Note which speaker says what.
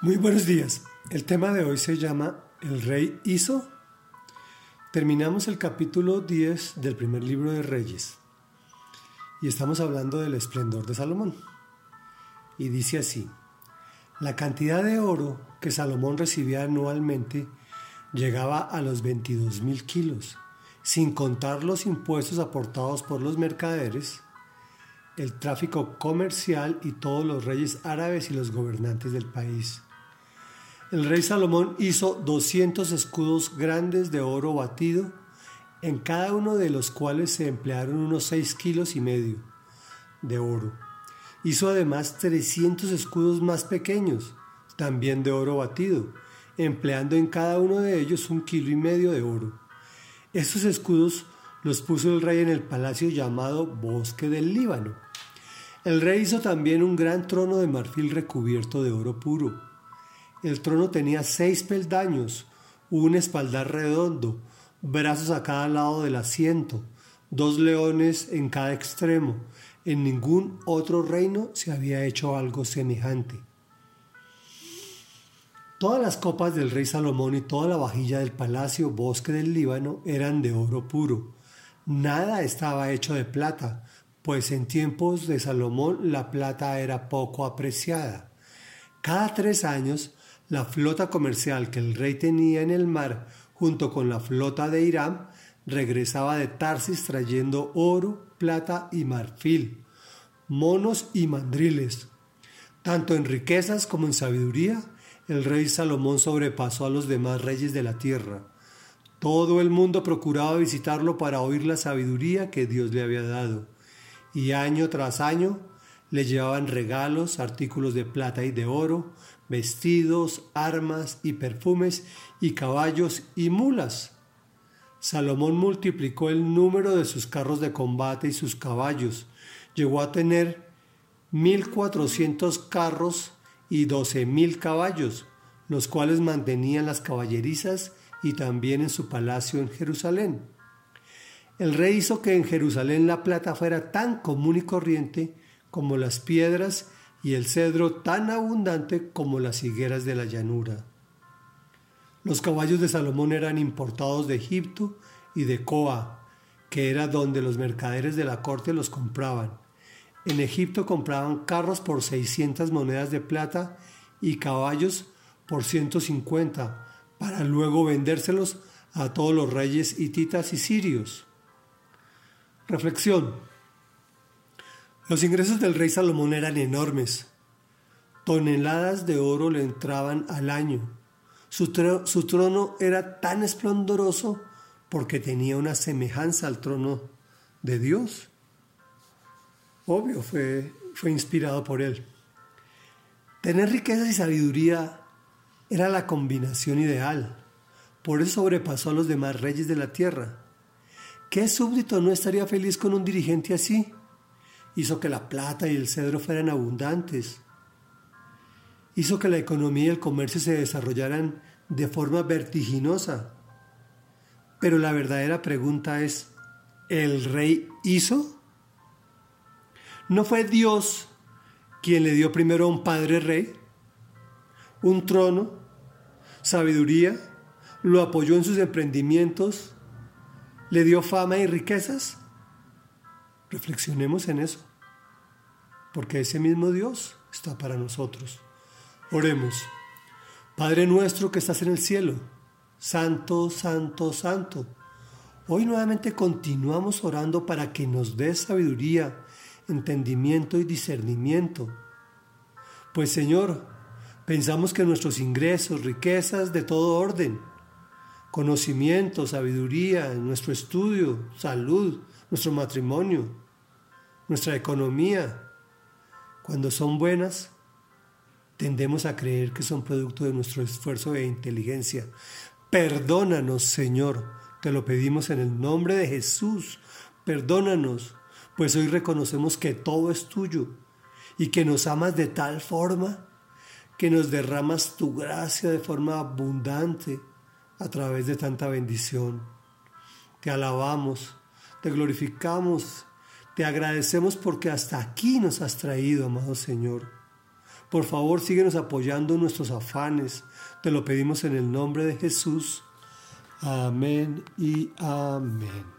Speaker 1: Muy buenos días. El tema de hoy se llama El rey hizo. Terminamos el capítulo 10 del primer libro de Reyes y estamos hablando del esplendor de Salomón. Y dice así, la cantidad de oro que Salomón recibía anualmente llegaba a los 22 mil kilos, sin contar los impuestos aportados por los mercaderes, el tráfico comercial y todos los reyes árabes y los gobernantes del país. El rey Salomón hizo 200 escudos grandes de oro batido, en cada uno de los cuales se emplearon unos 6 kilos y medio de oro. Hizo además 300 escudos más pequeños, también de oro batido, empleando en cada uno de ellos un kilo y medio de oro. Estos escudos los puso el rey en el palacio llamado Bosque del Líbano. El rey hizo también un gran trono de marfil recubierto de oro puro el trono tenía seis peldaños, un espaldar redondo, brazos a cada lado del asiento, dos leones en cada extremo. En ningún otro reino se había hecho algo semejante. Todas las copas del rey Salomón y toda la vajilla del palacio bosque del Líbano eran de oro puro. Nada estaba hecho de plata, pues en tiempos de Salomón la plata era poco apreciada. Cada tres años la flota comercial que el rey tenía en el mar junto con la flota de Irán regresaba de Tarsis trayendo oro, plata y marfil, monos y mandriles. Tanto en riquezas como en sabiduría, el rey Salomón sobrepasó a los demás reyes de la tierra. Todo el mundo procuraba visitarlo para oír la sabiduría que Dios le había dado, y año tras año le llevaban regalos, artículos de plata y de oro, vestidos, armas y perfumes, y caballos y mulas. Salomón multiplicó el número de sus carros de combate y sus caballos. Llegó a tener mil cuatrocientos carros y doce mil caballos, los cuales mantenían las caballerizas y también en su palacio en Jerusalén. El rey hizo que en Jerusalén la plata fuera tan común y corriente como las piedras y el cedro tan abundante como las higueras de la llanura. Los caballos de Salomón eran importados de Egipto y de Coa, que era donde los mercaderes de la corte los compraban. En Egipto compraban carros por 600 monedas de plata y caballos por 150, para luego vendérselos a todos los reyes hititas y sirios. Reflexión. Los ingresos del rey Salomón eran enormes. Toneladas de oro le entraban al año. Su, trono era tan esplendoroso porque tenía una semejanza al trono de Dios. Obvio, fue, fue inspirado por él. Tener riqueza y sabiduría era la combinación ideal. Por eso sobrepasó a los demás reyes de la tierra. ¿Qué súbdito no estaría feliz con un dirigente así? Hizo que la plata y el cedro fueran abundantes, hizo que la economía y el comercio se desarrollaran de forma vertiginosa. Pero la verdadera pregunta es, ¿el rey hizo? ¿No fue Dios quien le dio primero a un padre rey, un trono, sabiduría, lo apoyó en sus emprendimientos, le dio fama y riquezas? Reflexionemos en eso porque ese mismo Dios está para nosotros. Oremos. Padre nuestro que estás en el cielo, santo, santo, santo. Hoy nuevamente continuamos orando para que nos des sabiduría, entendimiento y discernimiento. Pues Señor, pensamos que nuestros ingresos, riquezas de todo orden, conocimiento, sabiduría, nuestro estudio, salud, nuestro matrimonio, nuestra economía, cuando son buenas, tendemos a creer que son producto de nuestro esfuerzo e inteligencia. Perdónanos, Señor, te lo pedimos en el nombre de Jesús. Perdónanos, pues hoy reconocemos que todo es tuyo y que nos amas de tal forma que nos derramas tu gracia de forma abundante a través de tanta bendición. Te alabamos, te glorificamos te agradecemos porque hasta aquí nos has traído, amado Señor. Por favor, síguenos apoyando nuestros afanes. Te lo pedimos en el nombre de Jesús. Amén y amén.